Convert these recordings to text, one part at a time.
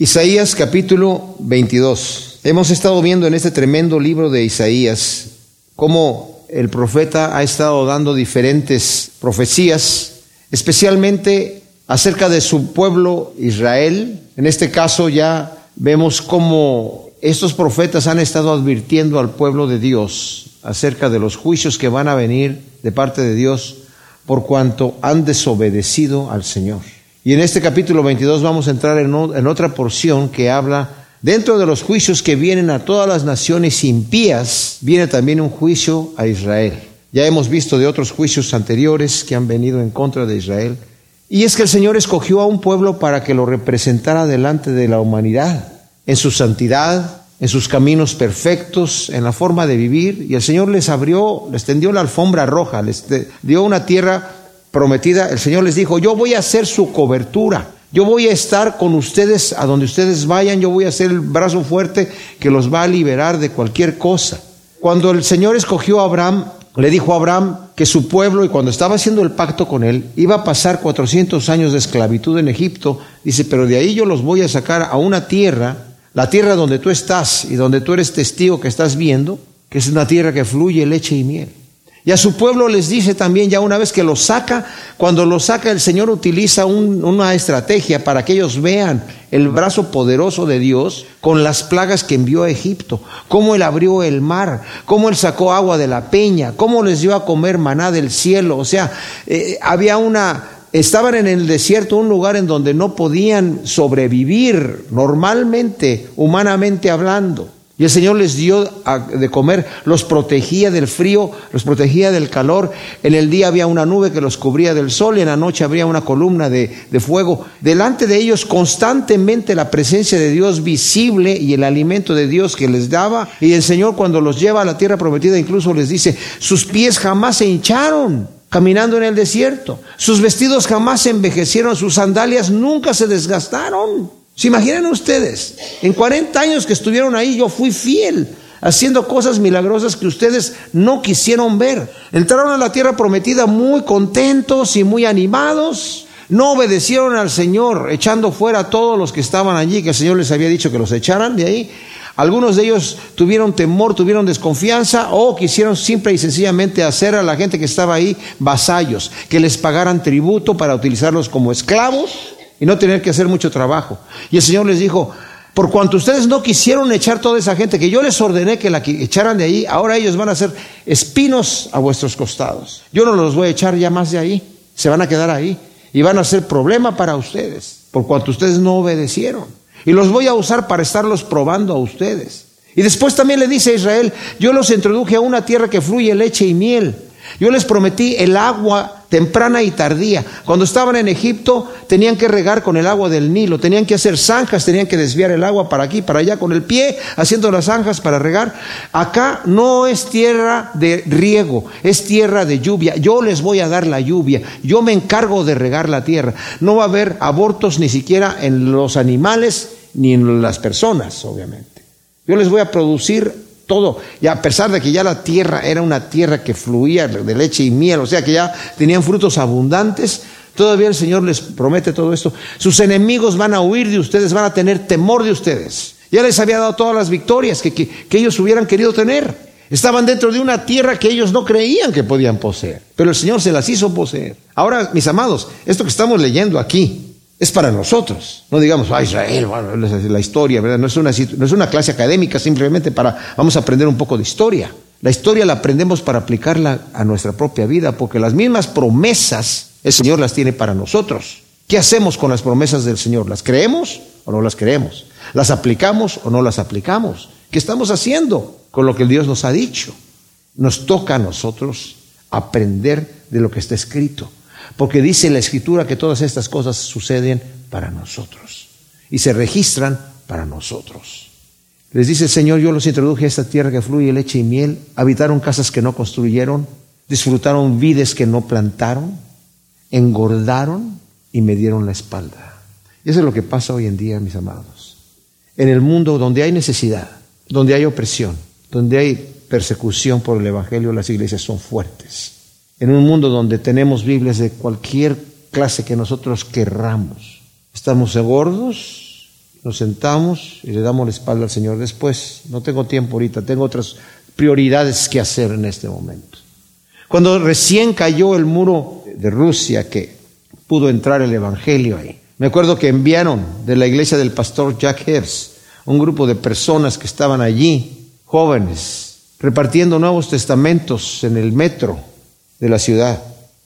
Isaías capítulo 22. Hemos estado viendo en este tremendo libro de Isaías cómo el profeta ha estado dando diferentes profecías, especialmente acerca de su pueblo Israel. En este caso ya vemos cómo estos profetas han estado advirtiendo al pueblo de Dios acerca de los juicios que van a venir de parte de Dios por cuanto han desobedecido al Señor. Y en este capítulo 22 vamos a entrar en, otra porción que habla, dentro de los juicios que vienen a todas las naciones impías, viene también un juicio a Israel. Ya hemos visto de otros juicios anteriores que han venido en contra de Israel. Y es que el Señor escogió a un pueblo para que lo representara delante de la humanidad, en su santidad, en sus caminos perfectos, en la forma de vivir. Y el Señor les abrió, les tendió la alfombra roja, les dio una tierra prometida, el Señor les dijo, yo voy a ser su cobertura, yo voy a estar con ustedes a donde ustedes vayan, yo voy a ser el brazo fuerte que los va a liberar de cualquier cosa. Cuando el Señor escogió a Abraham, le dijo a Abraham que su pueblo, y cuando estaba haciendo el pacto con él, iba a pasar 400 años de esclavitud en Egipto, dice, pero de ahí yo los voy a sacar a una tierra, la tierra donde tú estás y donde tú eres testigo que estás viendo, que es una tierra que fluye leche y miel. Y a su pueblo les dice también, ya una vez que lo saca, cuando lo saca el Señor utiliza una estrategia para que ellos vean el brazo poderoso de Dios con las plagas que envió a Egipto, cómo Él abrió el mar, cómo Él sacó agua de la peña, cómo les dio a comer maná del cielo. O sea, eh, había una, estaban en el desierto, un lugar en donde no podían sobrevivir normalmente, humanamente hablando. Y el Señor les dio de comer, los protegía del frío, los protegía del calor. En el día había una nube que los cubría del sol y en la noche habría una columna de, de, fuego. Delante de ellos constantemente la presencia de Dios visible y el alimento de Dios que les daba. Y el Señor cuando los lleva a la tierra prometida incluso les dice, sus pies jamás se hincharon caminando en el desierto. Sus vestidos jamás se envejecieron, sus sandalias nunca se desgastaron. ¿Se imaginan ustedes? En 40 años que estuvieron ahí yo fui fiel, haciendo cosas milagrosas que ustedes no quisieron ver. Entraron a la tierra prometida muy contentos y muy animados. No obedecieron al Señor, echando fuera a todos los que estaban allí, que el Señor les había dicho que los echaran de ahí. Algunos de ellos tuvieron temor, tuvieron desconfianza o quisieron simple y sencillamente hacer a la gente que estaba ahí vasallos, que les pagaran tributo para utilizarlos como esclavos y no tener que hacer mucho trabajo. Y el Señor les dijo, por cuanto ustedes no quisieron echar toda esa gente que yo les ordené que la echaran de ahí, ahora ellos van a ser espinos a vuestros costados. Yo no los voy a echar ya más de ahí, se van a quedar ahí y van a ser problema para ustedes, por cuanto ustedes no obedecieron. Y los voy a usar para estarlos probando a ustedes. Y después también le dice a Israel, yo los introduje a una tierra que fluye leche y miel. Yo les prometí el agua temprana y tardía. Cuando estaban en Egipto tenían que regar con el agua del Nilo, tenían que hacer zanjas, tenían que desviar el agua para aquí, para allá con el pie, haciendo las zanjas para regar. Acá no es tierra de riego, es tierra de lluvia. Yo les voy a dar la lluvia, yo me encargo de regar la tierra. No va a haber abortos ni siquiera en los animales ni en las personas, obviamente. Yo les voy a producir todo. Y a pesar de que ya la tierra era una tierra que fluía de leche y miel, o sea que ya tenían frutos abundantes, todavía el Señor les promete todo esto. Sus enemigos van a huir de ustedes, van a tener temor de ustedes. Ya les había dado todas las victorias que, que ellos hubieran querido tener. Estaban dentro de una tierra que ellos no creían que podían poseer, pero el Señor se las hizo poseer. Ahora, mis amados, esto que estamos leyendo aquí, es para nosotros. No digamos, ah, Israel, bueno, la historia, ¿verdad? No es, una, no es una clase académica simplemente para, vamos a aprender un poco de historia. La historia la aprendemos para aplicarla a nuestra propia vida, porque las mismas promesas el Señor las tiene para nosotros. ¿Qué hacemos con las promesas del Señor? ¿Las creemos o no las creemos? ¿Las aplicamos o no las aplicamos? ¿Qué estamos haciendo con lo que Dios nos ha dicho? Nos toca a nosotros aprender de lo que está escrito porque dice la escritura que todas estas cosas suceden para nosotros y se registran para nosotros. Les dice el Señor, yo los introduje a esta tierra que fluye leche y miel, habitaron casas que no construyeron, disfrutaron vides que no plantaron, engordaron y me dieron la espalda. Eso es lo que pasa hoy en día, mis amados. En el mundo donde hay necesidad, donde hay opresión, donde hay persecución por el Evangelio, las iglesias son fuertes en un mundo donde tenemos Biblias de cualquier clase que nosotros querramos. Estamos gordos nos sentamos y le damos la espalda al Señor después. No tengo tiempo ahorita, tengo otras prioridades que hacer en este momento. Cuando recién cayó el muro de Rusia, que pudo entrar el Evangelio ahí, me acuerdo que enviaron de la iglesia del pastor Jack Hers un grupo de personas que estaban allí, jóvenes, repartiendo nuevos testamentos en el metro de la ciudad.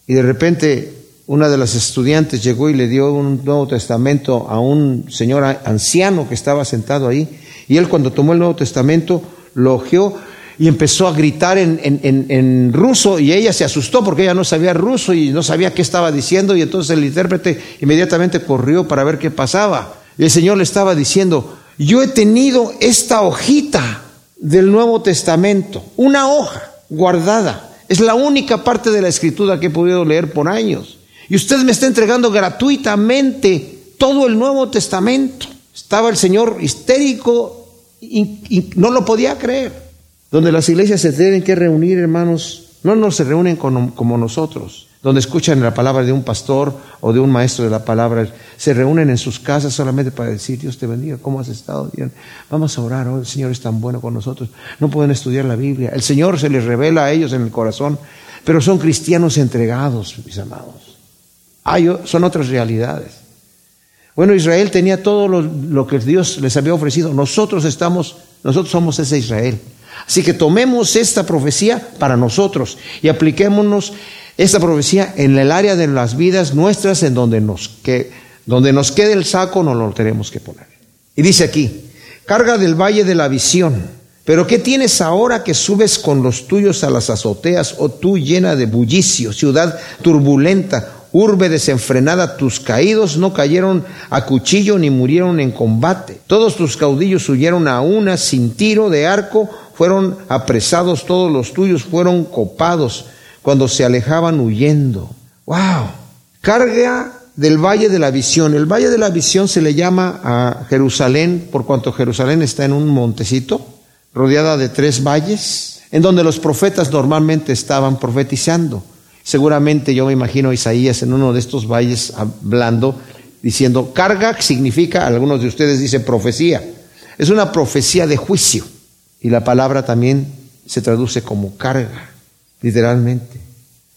Y de repente una de las estudiantes llegó y le dio un Nuevo Testamento a un señor anciano que estaba sentado ahí. Y él cuando tomó el Nuevo Testamento lo ojeó y empezó a gritar en, en, ruso y ella se asustó porque ella no sabía ruso y no sabía qué estaba diciendo y entonces el intérprete inmediatamente corrió para ver qué pasaba. Y el Señor le estaba diciendo, yo he tenido esta hojita del Nuevo Testamento, una hoja guardada. Es la única parte de la escritura que he podido leer por años. Y usted me está entregando gratuitamente todo el Nuevo Testamento. Estaba el Señor histérico y, no lo podía creer. Donde las iglesias se tienen que reunir, hermanos, no nos se reúnen como nosotros, donde escuchan la palabra de un pastor o de un maestro de la palabra, se reúnen en sus casas solamente para decir, Dios te bendiga, ¿cómo has estado? Bien, vamos a orar, oh, el Señor es tan bueno con nosotros. No pueden estudiar la Biblia, el Señor se les revela a ellos en el corazón, pero son cristianos entregados, mis amados son otras realidades. Bueno, Israel tenía todo lo, que Dios les había ofrecido. Nosotros estamos, nosotros somos ese Israel. Así que tomemos esta profecía para nosotros y apliquémonos esta profecía en el área de las vidas nuestras, en donde nos, que, donde nos quede el saco, no lo tenemos que poner. Y dice aquí, carga del valle de la visión. Pero ¿qué tienes ahora que subes con los tuyos a las azoteas, o oh tú llena de bullicio, ciudad turbulenta, Urbe desenfrenada, tus caídos no cayeron a cuchillo ni murieron en combate. Todos tus caudillos huyeron a una sin tiro de arco, fueron apresados, todos los tuyos fueron copados cuando se alejaban huyendo. ¡Wow! Carga del Valle de la Visión. El Valle de la Visión se le llama a Jerusalén por cuanto Jerusalén está en un montecito rodeada de tres valles en donde los profetas normalmente estaban profetizando. Seguramente yo me imagino a Isaías en uno de estos valles hablando, diciendo, carga significa, algunos de ustedes dicen profecía. Es una profecía de juicio. Y la palabra también se traduce como carga, literalmente.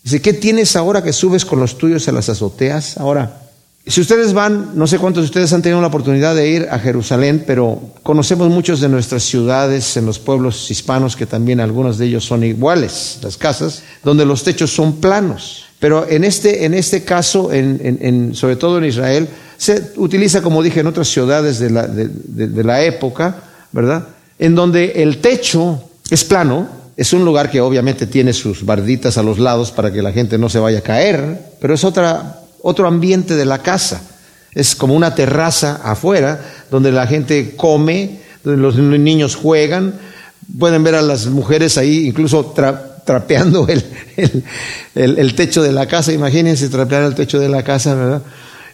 Dice, ¿qué tienes ahora que subes con los tuyos a las azoteas? Ahora, si ustedes van, no sé cuántos de ustedes han tenido la oportunidad de ir a Jerusalén, pero conocemos muchos de nuestras ciudades, en los pueblos hispanos, que también algunos de ellos son iguales, las casas, donde los techos son planos. Pero en este, en este caso, en, sobre todo en Israel, se utiliza, como dije, en otras ciudades de la, de la época, ¿verdad? En donde el techo es plano, es un lugar que obviamente tiene sus barditas a los lados para que la gente no se vaya a caer, pero es otra otro ambiente de la casa. Es como una terraza afuera donde la gente come, donde los niños juegan. Pueden ver a las mujeres ahí incluso trapeando el, el, techo de la casa. Imagínense trapear el techo de la casa, ¿verdad?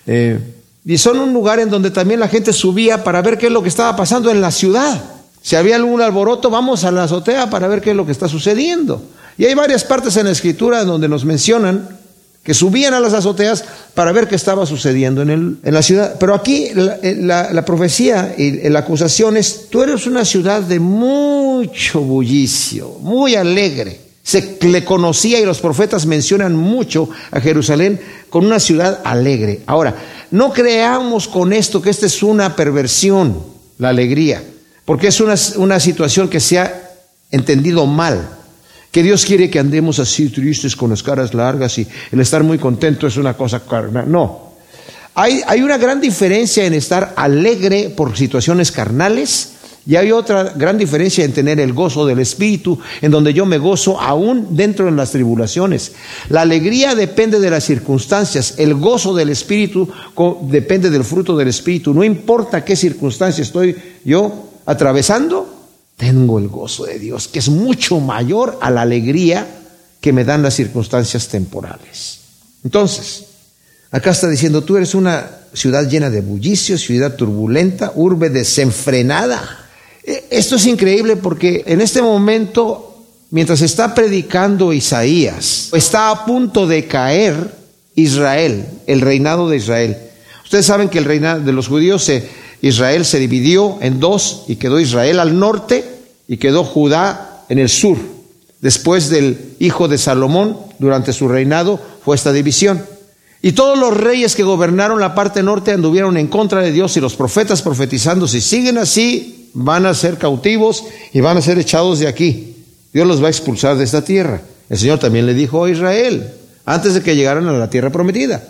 Eh, y son un lugar en donde también la gente subía para ver qué es lo que estaba pasando en la ciudad. Si había algún alboroto, vamos a la azotea para ver qué es lo que está sucediendo. Y hay varias partes en la escritura donde nos mencionan que subían a las azoteas para ver qué estaba sucediendo en, el, en la ciudad. Pero aquí la, la, profecía y la acusación es, tú eres una ciudad de mucho bullicio, muy alegre. Se le conocía y los profetas mencionan mucho a Jerusalén con una ciudad alegre. Ahora, no creamos con esto que esta es una perversión, la alegría, porque es una, una situación que se ha entendido mal que Dios quiere que andemos así tristes con las caras largas y el estar muy contento es una cosa carnal. No. Hay, hay una gran diferencia en estar alegre por situaciones carnales y hay otra gran diferencia en tener el gozo del Espíritu, en donde yo me gozo aún dentro de las tribulaciones. La alegría depende de las circunstancias, el gozo del Espíritu depende del fruto del Espíritu. No importa qué circunstancia estoy yo atravesando, tengo el gozo de Dios, que es mucho mayor a la alegría que me dan las circunstancias temporales. Entonces, acá está diciendo, tú eres una ciudad llena de bullicio, ciudad turbulenta, urbe desenfrenada. E, esto es increíble porque en este momento, mientras está predicando Isaías, está a punto de caer Israel, el reinado de Israel. Ustedes saben que el reinado de los judíos se Israel se dividió en dos y quedó Israel al norte y quedó Judá en el sur. Después del hijo de Salomón, durante su reinado, fue esta división. Y todos los reyes que gobernaron la parte norte anduvieron en contra de Dios y los profetas profetizando, si siguen así, van a ser cautivos y van a ser echados de aquí. Dios los va a expulsar de esta tierra. El Señor también le dijo a Israel, antes de que llegaran a la tierra prometida.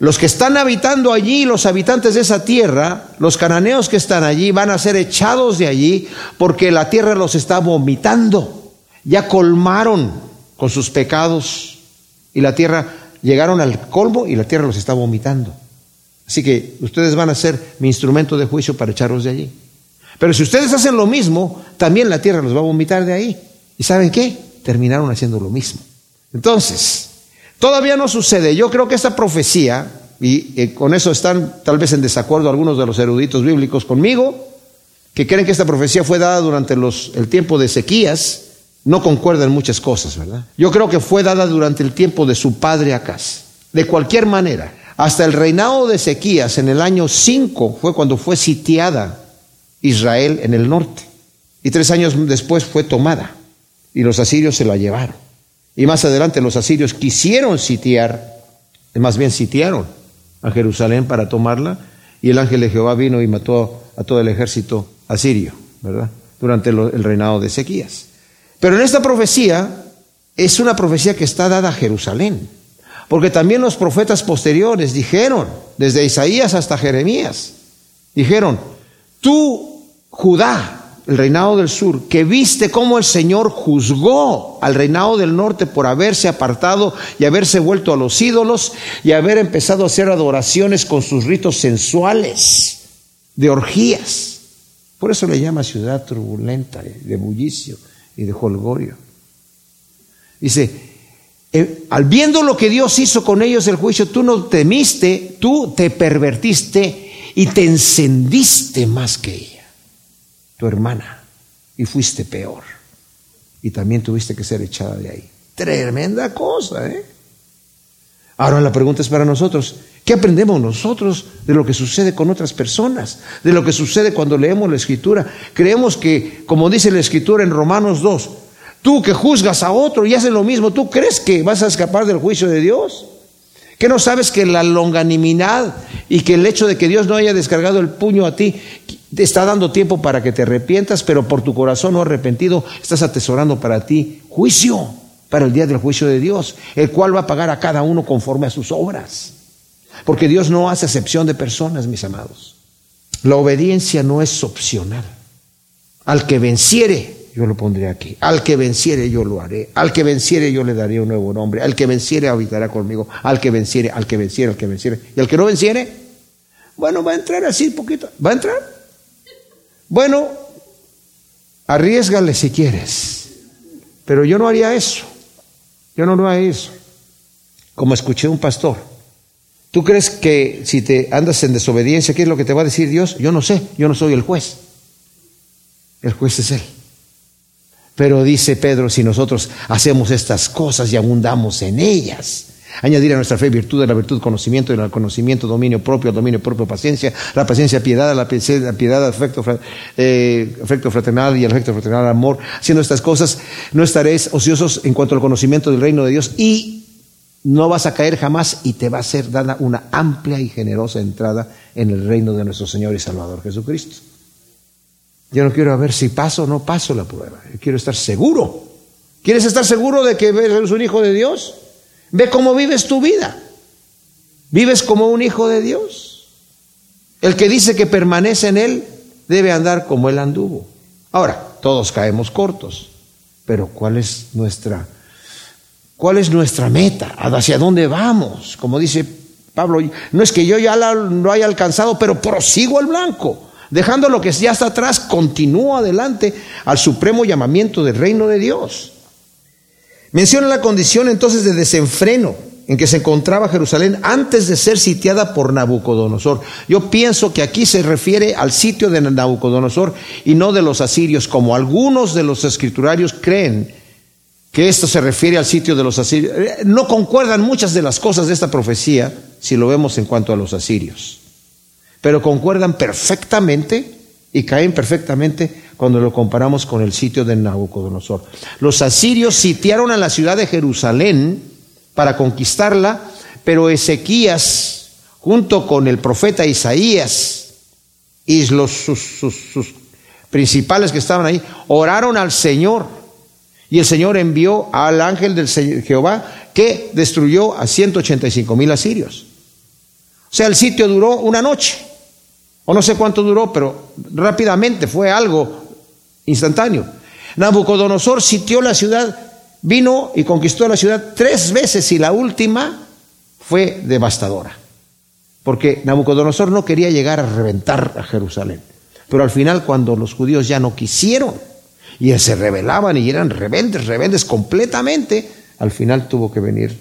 Los que están habitando allí, los habitantes de esa tierra, los cananeos que están allí, van a ser echados de allí porque la tierra los está vomitando. Ya colmaron con sus pecados y la tierra llegaron al colmo y la tierra los está vomitando. Así que ustedes van a ser mi instrumento de juicio para echarlos de allí. Pero si ustedes hacen lo mismo, también la tierra los va a vomitar de ahí. ¿Y saben qué? Terminaron haciendo lo mismo. Entonces, todavía no sucede. Yo creo que esta profecía, y eh, con eso están tal vez en desacuerdo algunos de los eruditos bíblicos conmigo, que creen que esta profecía fue dada durante el tiempo de Ezequías, no concuerdan muchas cosas, ¿verdad? Yo creo que fue dada durante el tiempo de su padre Acaz. De cualquier manera, hasta el reinado de Ezequías en el año 5 fue cuando fue sitiada Israel en el norte. Y tres años después fue tomada y los asirios se la llevaron. Y más adelante los asirios quisieron sitiar, más bien sitiaron a Jerusalén para tomarla y el ángel de Jehová vino y mató a todo el ejército asirio, ¿verdad? Durante el reinado de Ezequías. Pero en esta profecía es una profecía que está dada a Jerusalén. Porque también los profetas posteriores dijeron, desde Isaías hasta Jeremías, dijeron, tú, Judá, el reinado del sur, que viste cómo el Señor juzgó al reinado del norte por haberse apartado y haberse vuelto a los ídolos y haber empezado a hacer adoraciones con sus ritos sensuales, de orgías. Por eso le llama ciudad turbulenta, de bullicio y de holgorio. Dice, eh, al viendo lo que Dios hizo con ellos el juicio, tú no temiste, tú te pervertiste y te encendiste más que ella, tu hermana, y fuiste peor. Y también tuviste que ser echada de ahí. Tremenda cosa, ¿eh? Ahora la pregunta es para nosotros, ¿qué aprendemos nosotros de lo que sucede con otras personas? De lo que sucede cuando leemos la escritura. Creemos que, como dice la escritura en Romanos 2, tú que juzgas a otro y haces lo mismo, ¿tú crees que vas a escapar del juicio de Dios? ¿Que no sabes que la longanimidad y que el hecho de que Dios no haya descargado el puño a ti te está dando tiempo para que te arrepientas, pero por tu corazón no arrepentido estás atesorando para ti juicio? para el día del juicio de Dios, el cual va a pagar a cada uno conforme a sus obras. Porque Dios no hace excepción de personas, mis amados. La obediencia no es opcional. Al que venciere, yo lo pondré aquí. Al que venciere, yo lo haré. Al que venciere, yo le daré un nuevo nombre. Al que venciere, habitará conmigo. Al que venciere, al que venciere, al que venciere. Y al que no venciere, bueno, va a entrar así poquito. ¿Va a entrar? Bueno, arriesgale si quieres. Pero yo no haría eso. Yo no lo hago eso. Como escuché un pastor. ¿Tú crees que si te andas en desobediencia, qué es lo que te va a decir Dios? Yo no sé, yo no soy el juez. El juez es Él. Pero dice Pedro, si nosotros hacemos estas cosas y abundamos en ellas, añadir a nuestra fe virtud, a la virtud conocimiento, y al conocimiento dominio propio, al dominio propio paciencia, la paciencia piedad, a la piedad afecto, eh, afecto fraternal y al afecto fraternal amor. Haciendo estas cosas no estaréis ociosos en cuanto al conocimiento del reino de Dios y no vas a caer jamás y te va a ser dada una amplia y generosa entrada en el reino de nuestro Señor y Salvador Jesucristo. Yo no quiero ver si paso o no paso la prueba. Yo quiero estar seguro. ¿Quieres estar seguro de que eres un hijo de Dios? Ve cómo vives tu vida. ¿Vives como un hijo de Dios? El que dice que permanece en Él debe andar como Él anduvo. Ahora, todos caemos cortos, pero ¿cuál es nuestra, cuál es nuestra meta? ¿Hacia dónde vamos? Como dice Pablo, no es que yo ya lo haya alcanzado, pero prosigo al blanco. Dejando lo que ya está atrás, continúo adelante al supremo llamamiento del reino de Dios. Menciona la condición entonces de desenfreno en que se encontraba Jerusalén antes de ser sitiada por Nabucodonosor. Yo pienso que aquí se refiere al sitio de Nabucodonosor y no de los asirios, como algunos de los escriturarios creen que esto se refiere al sitio de los asirios. Eh, no concuerdan muchas de las cosas de esta profecía si lo vemos en cuanto a los asirios. pero concuerdan perfectamente y caen perfectamente cuando lo comparamos con el sitio de Nabucodonosor. Los asirios sitiaron a la ciudad de Jerusalén para conquistarla, pero Ezequías, junto con el profeta Isaías y los, sus, sus principales que estaban ahí, oraron al Señor. Y el Señor envió al ángel del Jehová que destruyó a 185 mil asirios. O sea, el sitio duró una noche, o no sé cuánto duró, pero rápidamente fue algo instantáneo. Nabucodonosor sitió la ciudad, vino y conquistó la ciudad tres veces y la última fue devastadora. Porque Nabucodonosor no quería llegar a reventar a Jerusalén. Pero al final, cuando los judíos ya no quisieron y se rebelaban y eran rebeldes, rebeldes completamente, al final tuvo que venir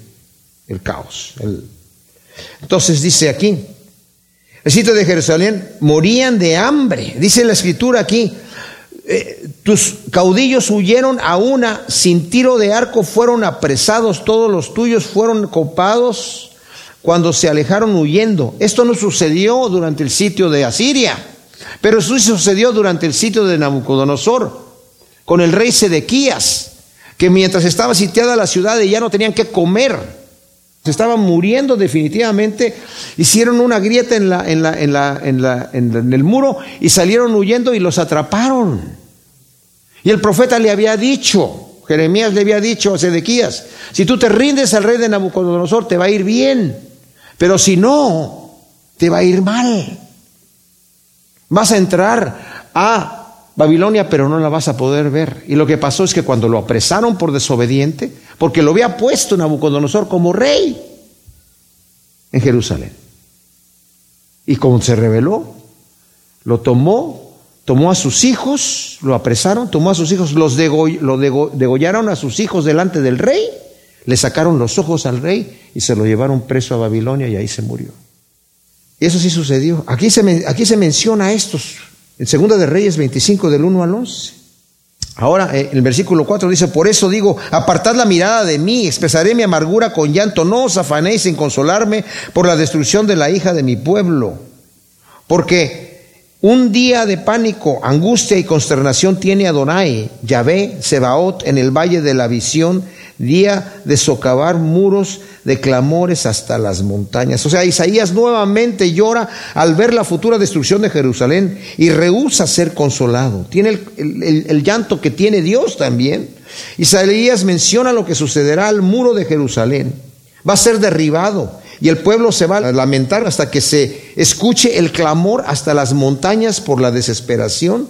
el caos, entonces dice aquí, sitio de Jerusalén morían de hambre. Dice la escritura aquí, eh, tus caudillos huyeron a una, sin tiro de arco fueron apresados, todos los tuyos fueron copados cuando se alejaron huyendo. Esto no sucedió durante el sitio de Asiria, pero eso sucedió durante el sitio de Nabucodonosor, con el rey Sedequías, que mientras estaba sitiada la ciudad ya no tenían que comer, estaban muriendo definitivamente, hicieron una grieta en, la, en, la, en, la, en, la, en el muro y salieron huyendo y los atraparon. Y el profeta le había dicho, Jeremías le había dicho a Sedequías, si tú te rindes al rey de Nabucodonosor te va a ir bien, pero si no, te va a ir mal. Vas a entrar a Babilonia, pero no la vas a poder ver. Y lo que pasó es que cuando lo apresaron por desobediente, porque lo había puesto Nabucodonosor como rey en Jerusalén. Y como se rebeló, lo tomó, tomó a sus hijos, lo apresaron, tomó a sus hijos, los lo degollaron a sus hijos delante del rey, le sacaron los ojos al rey y se lo llevaron preso a Babilonia y ahí se murió. Y eso sí sucedió. Aquí se, aquí se menciona estos en Segunda de Reyes 25 del 1 al 11. Ahora, eh, el versículo 4 dice, por eso digo, apartad la mirada de mí, expresaré mi amargura con llanto, no os afanéis en consolarme por la destrucción de la hija de mi pueblo. Porque un día de pánico, angustia y consternación tiene Adonai, Yahvé, Sebaot, en el valle de la visión, día de socavar muros de clamores hasta las montañas. O sea, Isaías nuevamente llora al ver la futura destrucción de Jerusalén y rehúsa ser consolado. Tiene el, llanto que tiene Dios también. Isaías menciona lo que sucederá al muro de Jerusalén. Va a ser derribado y el pueblo se va a lamentar hasta que se escuche el clamor hasta las montañas por la desesperación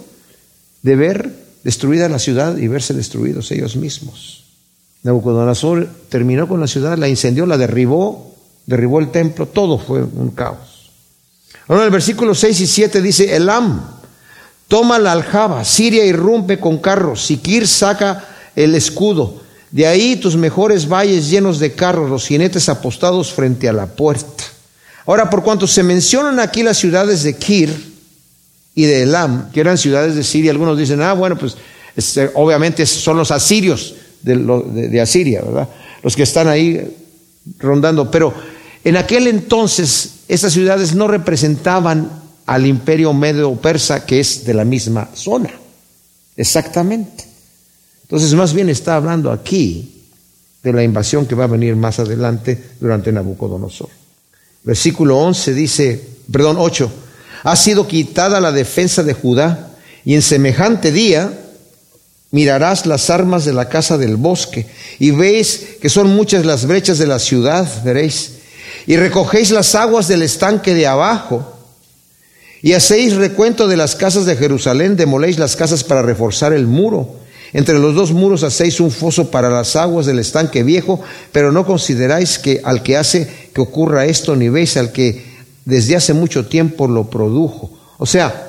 de ver destruida la ciudad y verse destruidos ellos mismos. Nabucodonosor terminó con la ciudad, la incendió, la derribó, derribó el templo, todo fue un caos. Ahora el versículo 6 y 7 dice, Elam toma la aljaba, Siria irrumpe con carros, Siquir saca el escudo, de ahí tus mejores valles llenos de carros, los jinetes apostados frente a la puerta. Ahora, por cuanto se mencionan aquí las ciudades de Kir y de Elam, que eran ciudades de Siria, algunos dicen, ah, bueno, pues este, obviamente son los asirios, de, Asiria, ¿verdad? Los que están ahí rondando. Pero en aquel entonces esas ciudades no representaban al imperio medio-persa que es de la misma zona. Exactamente. Entonces más bien está hablando aquí de la invasión que va a venir más adelante durante Nabucodonosor. Versículo 11 dice, perdón, 8, ha sido quitada la defensa de Judá y en semejante día mirarás las armas de la casa del bosque y veis que son muchas las brechas de la ciudad, veréis, y recogéis las aguas del estanque de abajo y hacéis recuento de las casas de Jerusalén, demoléis las casas para reforzar el muro. Entre los dos muros hacéis un foso para las aguas del estanque viejo, pero no consideráis que al que hace que ocurra esto, ni veis al que desde hace mucho tiempo lo produjo. O sea,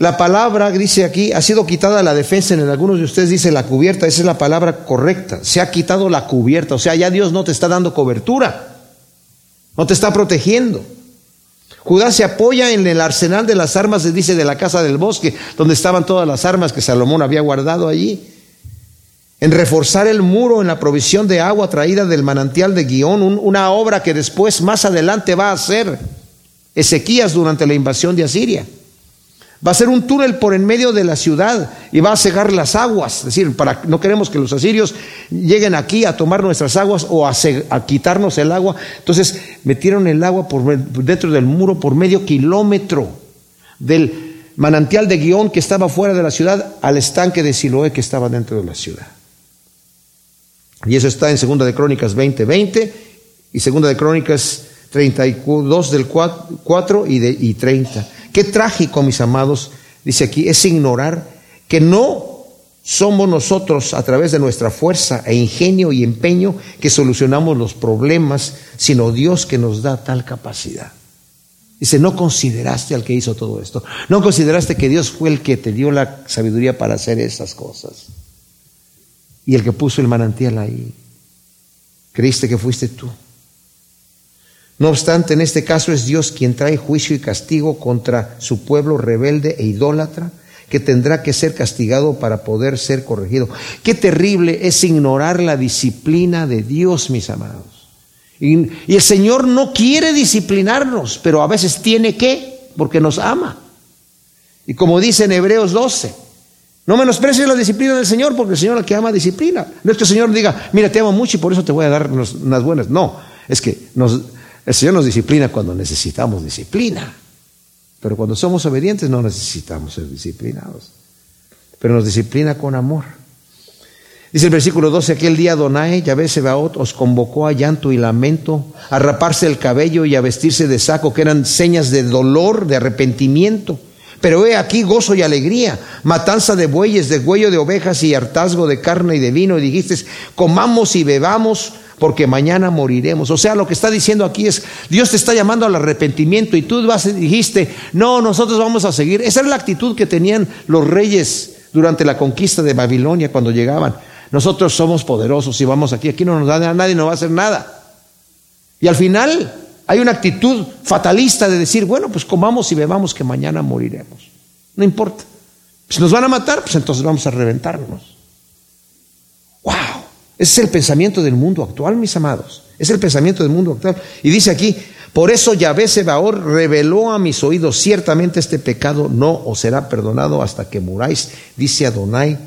la palabra, dice aquí, ha sido quitada la defensa. En algunos de ustedes dice la cubierta. Esa es la palabra correcta. Se ha quitado la cubierta. O sea, ya Dios no te está dando cobertura. No te está protegiendo. Judá se apoya en el arsenal de las armas, dice, de la casa del bosque, donde estaban todas las armas que Salomón había guardado allí. En reforzar el muro, en la provisión de agua traída del manantial de Guión, una obra que después, más adelante, va a hacer. Ezequías durante la invasión de Asiria. Va a ser un túnel por en medio de la ciudad y va a cegar las aguas. Es decir, para, no queremos que los asirios lleguen aquí a tomar nuestras aguas o a, quitarnos el agua. Entonces metieron el agua por, dentro del muro por medio kilómetro del manantial de Guión que estaba fuera de la ciudad al estanque de Siloé que estaba dentro de la ciudad. Y eso está en Segunda de Crónicas 20, 20 y Segunda de Crónicas 32 del 4 y, de, y 30. Qué trágico, mis amados, dice aquí, es ignorar que no somos nosotros a través de nuestra fuerza e ingenio y empeño que solucionamos los problemas, sino Dios que nos da tal capacidad. Dice, no consideraste al que hizo todo esto. No consideraste que Dios fue el que te dio la sabiduría para hacer esas cosas. Y el que puso el manantial ahí. Creíste que fuiste tú. No obstante, en este caso es Dios quien trae juicio y castigo contra su pueblo rebelde e idólatra, que tendrá que ser castigado para poder ser corregido. Qué terrible es ignorar la disciplina de Dios, mis amados. Y, el Señor no quiere disciplinarnos, pero a veces tiene que, porque nos ama. Y como dice en Hebreos 12, no menosprecies la disciplina del Señor, porque el Señor al que ama disciplina. No es que el Señor diga, mira, te amo mucho y por eso te voy a dar unas buenas. No, es que nos, el Señor nos disciplina cuando necesitamos disciplina. Pero cuando somos obedientes no necesitamos ser disciplinados. Pero nos disciplina con amor. Dice el versículo 12, aquel día Donae, Yahvé Sebaot, os convocó a llanto y lamento, a raparse el cabello y a vestirse de saco, que eran señas de dolor, de arrepentimiento. Pero he aquí gozo y alegría, matanza de bueyes, de huello de ovejas y hartazgo de carne y de vino. Y dijiste, comamos y bebamos, porque mañana moriremos. O sea, lo que está diciendo aquí es, Dios te está llamando al arrepentimiento y tú vas, dijiste, no, nosotros vamos a seguir. Esa era la actitud que tenían los reyes durante la conquista de Babilonia cuando llegaban. Nosotros somos poderosos y vamos aquí, aquí no nos da nadie, no va a hacer nada. Y al final hay una actitud fatalista de decir, bueno, pues comamos y bebamos que mañana moriremos. No importa. Si nos van a matar, pues entonces vamos a reventarnos. ¡Wow! Ese es el pensamiento del mundo actual, mis amados. Es el pensamiento del mundo actual. Y dice aquí, por eso Yahvé Sebaor reveló a mis oídos, ciertamente este pecado no os será perdonado hasta que muráis, dice Adonai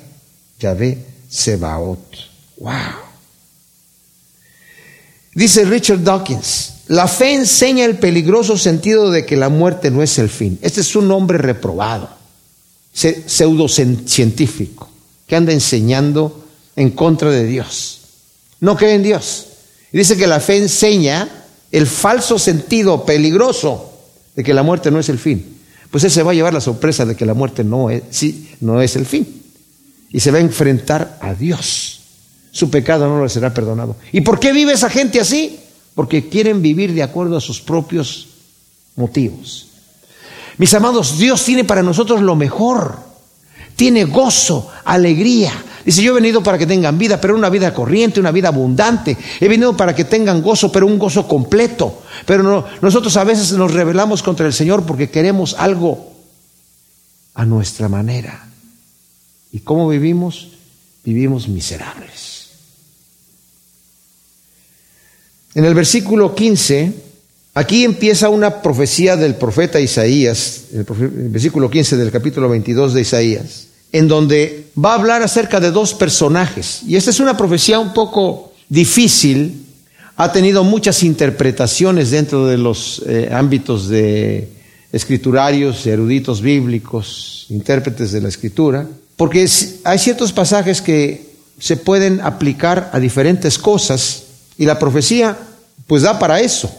Yahvé Sebaot. Wow. Dice Richard Dawkins, la fe enseña el peligroso sentido de que la muerte no es el fin. Este es un hombre reprobado, pseudocientífico, que anda enseñando en contra de Dios. No cree en Dios. Y dice que la fe enseña el falso sentido peligroso de que la muerte no es el fin. Pues él se va a llevar la sorpresa de que la muerte no es, sí, no es el fin. Y se va a enfrentar a Dios. Su pecado no le será perdonado. ¿Y por qué vive esa gente así? Porque quieren vivir de acuerdo a sus propios motivos. Mis amados, Dios tiene para nosotros lo mejor. Tiene gozo, alegría, Dice, yo he venido para que tengan vida, pero una vida corriente, una vida abundante. He venido para que tengan gozo, pero un gozo completo. Pero nosotros a veces nos rebelamos contra el Señor porque queremos algo a nuestra manera. ¿Y cómo vivimos? Vivimos miserables. En el versículo 15, aquí empieza una profecía del profeta Isaías, el, el versículo 15 del capítulo 22 de Isaías en donde va a hablar acerca de dos personajes. Y esta es una profecía un poco difícil, ha tenido muchas interpretaciones dentro de los eh, ámbitos de escriturarios, eruditos bíblicos, intérpretes de la escritura, porque hay ciertos pasajes que se pueden aplicar a diferentes cosas y la profecía pues da para eso,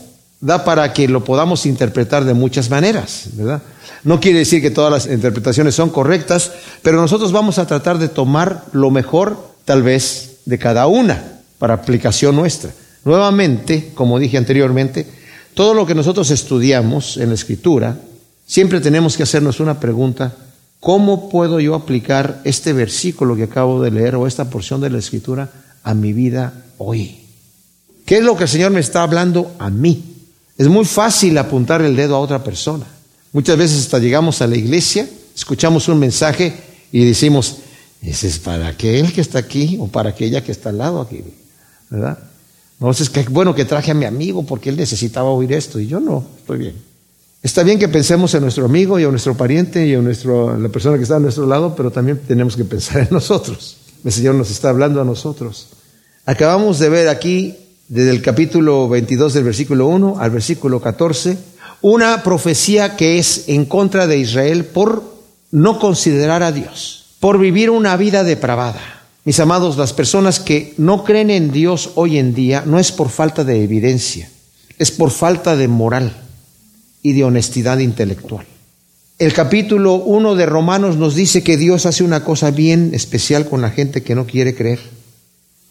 da para que lo podamos interpretar de muchas maneras, ¿verdad? No quiere decir que todas las interpretaciones son correctas, pero nosotros vamos a tratar de tomar lo mejor, tal vez, de cada una para aplicación nuestra. Nuevamente, como dije anteriormente, todo lo que nosotros estudiamos en la escritura, siempre tenemos que hacernos una pregunta, ¿cómo puedo yo aplicar este versículo que acabo de leer o esta porción de la escritura a mi vida hoy? ¿Qué es lo que el Señor me está hablando a mí? Es muy fácil apuntar el dedo a otra persona. Muchas veces hasta llegamos a la iglesia, escuchamos un mensaje y decimos, ese es para aquel que está aquí o para aquella que está al lado aquí, ¿verdad? No, es que bueno que traje a mi amigo porque él necesitaba oír esto y yo no, estoy bien. Está bien que pensemos en nuestro amigo y en nuestro pariente y en nuestro, la persona que está a nuestro lado, pero también tenemos que pensar en nosotros. El Señor nos está hablando a nosotros. Acabamos de ver aquí, desde el capítulo 22 del versículo 1 al versículo 14, una profecía que es en contra de Israel por no considerar a Dios, por vivir una vida depravada. Mis amados, las personas que no creen en Dios hoy en día no es por falta de evidencia, es por falta de moral y de honestidad intelectual. El capítulo 1 de Romanos nos dice que Dios hace una cosa bien especial con la gente que no quiere creer.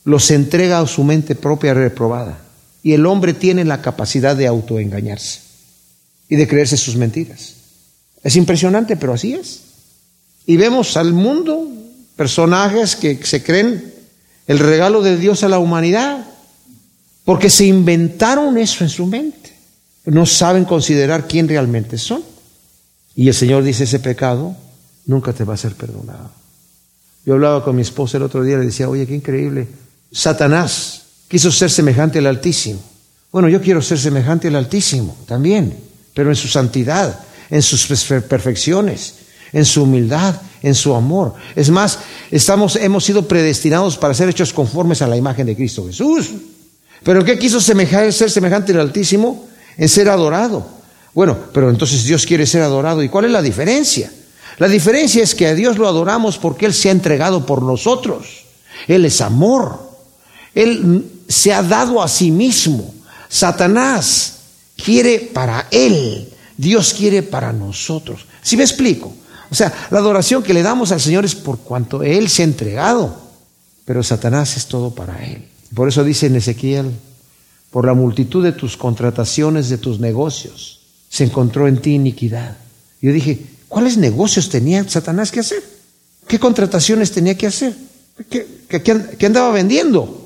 Los entrega a su mente propia reprobada. Y el hombre tiene la capacidad de autoengañarse y de creerse sus mentiras. Es impresionante, pero así es. Y vemos al mundo personajes que se creen el regalo de Dios a la humanidad, porque se inventaron eso en su mente no saben considerar quién realmente son. Y el Señor dice, ese pecado nunca te va a ser perdonado. Yo hablaba con mi esposa el otro día le decía, oye, qué increíble. Satanás quiso ser semejante al Altísimo. Bueno, yo quiero ser semejante al Altísimo también, pero en su santidad, en sus perfecciones, en su humildad, en su amor. Es más, estamos, hemos sido predestinados para ser hechos conformes a la imagen de Cristo Jesús. Pero ¿qué quiso ser semejante al Altísimo? en ser adorado. Bueno, pero entonces Dios quiere ser adorado. ¿Y cuál es la diferencia? La diferencia es que a Dios lo adoramos porque Él se ha entregado por nosotros. Él es amor. Él se ha dado a sí mismo. Satanás quiere para Él. Dios quiere para nosotros. ¿Sí me explico? O sea, la adoración que le damos al Señor es por cuanto Él se ha entregado. Pero Satanás es todo para Él. Por eso dice en Ezequiel por la multitud de tus contrataciones, de tus negocios, se encontró en ti iniquidad. Yo dije, ¿cuáles negocios tenía Satanás que hacer? ¿Qué contrataciones tenía que hacer? ¿Qué, andaba vendiendo?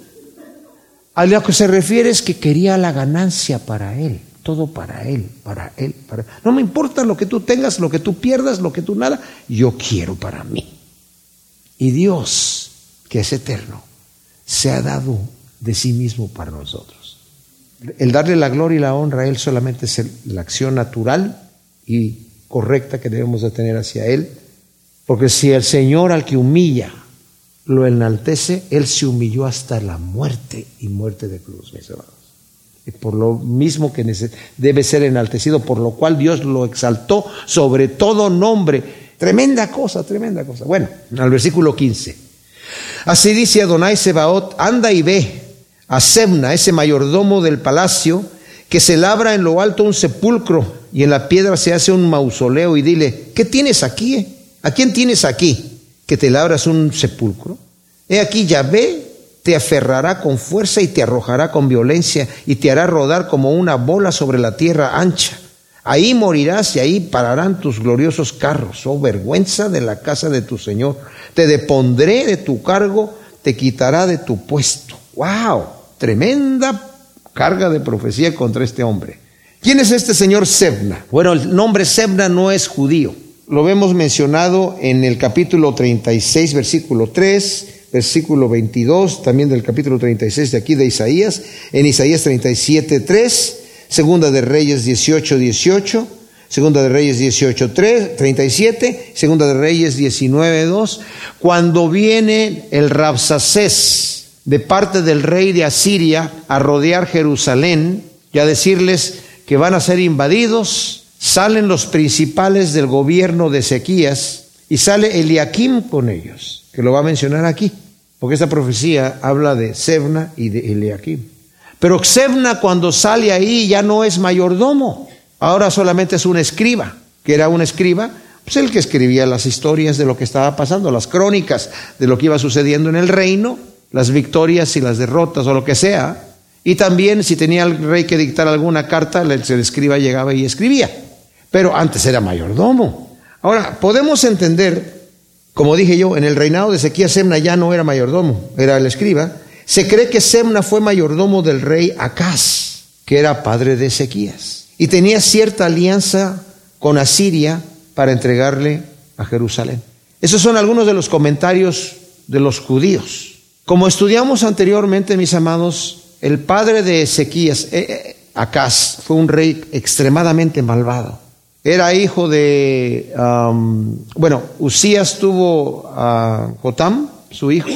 A lo que se refiere es que quería la ganancia para él, todo para él, para él, para No me importa lo que tú tengas, lo que tú pierdas, lo que tú nada, yo quiero para mí. Y Dios, que es eterno, se ha dado de sí mismo para nosotros. El darle la gloria y la honra a Él solamente es la acción natural y correcta que debemos de tener hacia Él, porque si el Señor al que humilla lo enaltece, Él se humilló hasta la muerte y muerte de cruz, mis hermanos. Y por lo mismo que debe ser enaltecido, por lo cual Dios lo exaltó sobre todo nombre. Tremenda cosa, tremenda cosa. Bueno, al versículo 15. Así dice Adonai Sebaot, anda y ve a Sebna, ese mayordomo del palacio, que se labra en lo alto un sepulcro y en la piedra se hace un mausoleo y dile, ¿qué tienes aquí? Eh? ¿A quién tienes aquí que te labras un sepulcro? He aquí Yahvé te aferrará con fuerza y te arrojará con violencia y te hará rodar como una bola sobre la tierra ancha. Ahí morirás y ahí pararán tus gloriosos carros, oh vergüenza de la casa de tu Señor. Te depondré de tu cargo, te quitará de tu puesto. ¡Wow! Tremenda carga de profecía contra este hombre. ¿Quién es este señor Sebna? Bueno, el nombre Sebna no es judío. Lo vemos mencionado en el capítulo 36, versículo 3, versículo 22, también del capítulo 36 de aquí de Isaías, en Isaías 37, 3, Segunda de Reyes 18, 18, Segunda de Reyes 18, 3, 37, Segunda de Reyes 19, 2, cuando viene el Rabsacés, de parte del rey de Asiria a rodear Jerusalén y a decirles que van a ser invadidos, salen los principales del gobierno de Ezequías y sale Eliakim con ellos, que lo va a mencionar aquí, porque esta profecía habla de Sebna y de Eliakim. Pero Sebna cuando sale ahí ya no es mayordomo, ahora solamente es un escriba, que era un escriba, pues el que escribía las historias de lo que estaba pasando, las crónicas de lo que iba sucediendo en el reino, las victorias y las derrotas o lo que sea. Y también si tenía el rey que dictar alguna carta, el escriba llegaba y escribía. Pero antes era mayordomo. Ahora, podemos entender, como dije yo, en el reinado de Ezequías Semna ya no era mayordomo, era el escriba. Se cree que Semna fue mayordomo del rey Acaz, que era padre de Ezequías. Y tenía cierta alianza con Asiria para entregarle a Jerusalén. Esos son algunos de los comentarios de los judíos. Como estudiamos anteriormente, mis amados, el padre de Ezequías, eh, eh, Acaz, fue un rey extremadamente malvado. Era hijo de, bueno, Usías tuvo a Jotam, su hijo,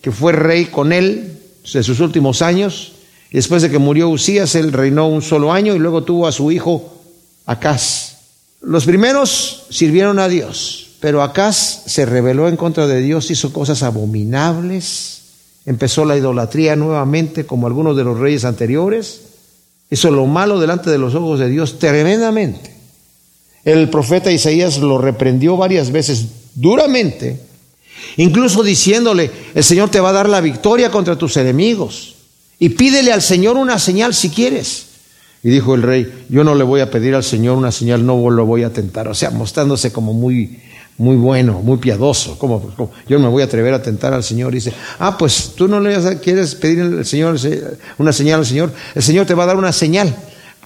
que fue rey con él en sus últimos años. Después de que murió Usías, él reinó un solo año y luego tuvo a su hijo Acaz. Los primeros sirvieron a Dios, pero Acaz se rebeló en contra de Dios, hizo cosas abominables, empezó la idolatría nuevamente como algunos de los reyes anteriores, hizo lo malo delante de los ojos de Dios tremendamente. El profeta Isaías lo reprendió varias veces duramente, incluso diciéndole, el Señor te va a dar la victoria contra tus enemigos y pídele al Señor una señal si quieres. Y dijo el rey, yo no le voy a pedir al Señor una señal, no lo voy a tentar. O sea, mostrándose como muy, muy bueno, muy piadoso. Como, yo no me voy a atrever a tentar al Señor. Y dice, ah, pues tú no le quieres pedir al Señor una señal al Señor. El Señor te va a dar una señal.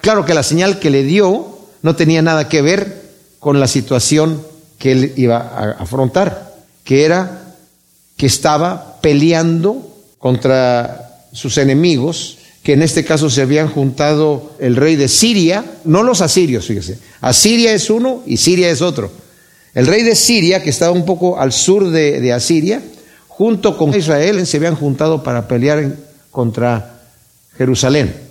Claro que la señal que le dio no tenía nada que ver con la situación que él iba a afrontar, que era que estaba peleando contra sus enemigos que en este caso se habían juntado el rey de Siria, no los asirios, fíjese, Asiria es uno y Siria es otro. El rey de Siria, que estaba un poco al sur de, Asiria, junto con Israel, se habían juntado para pelear contra Jerusalén.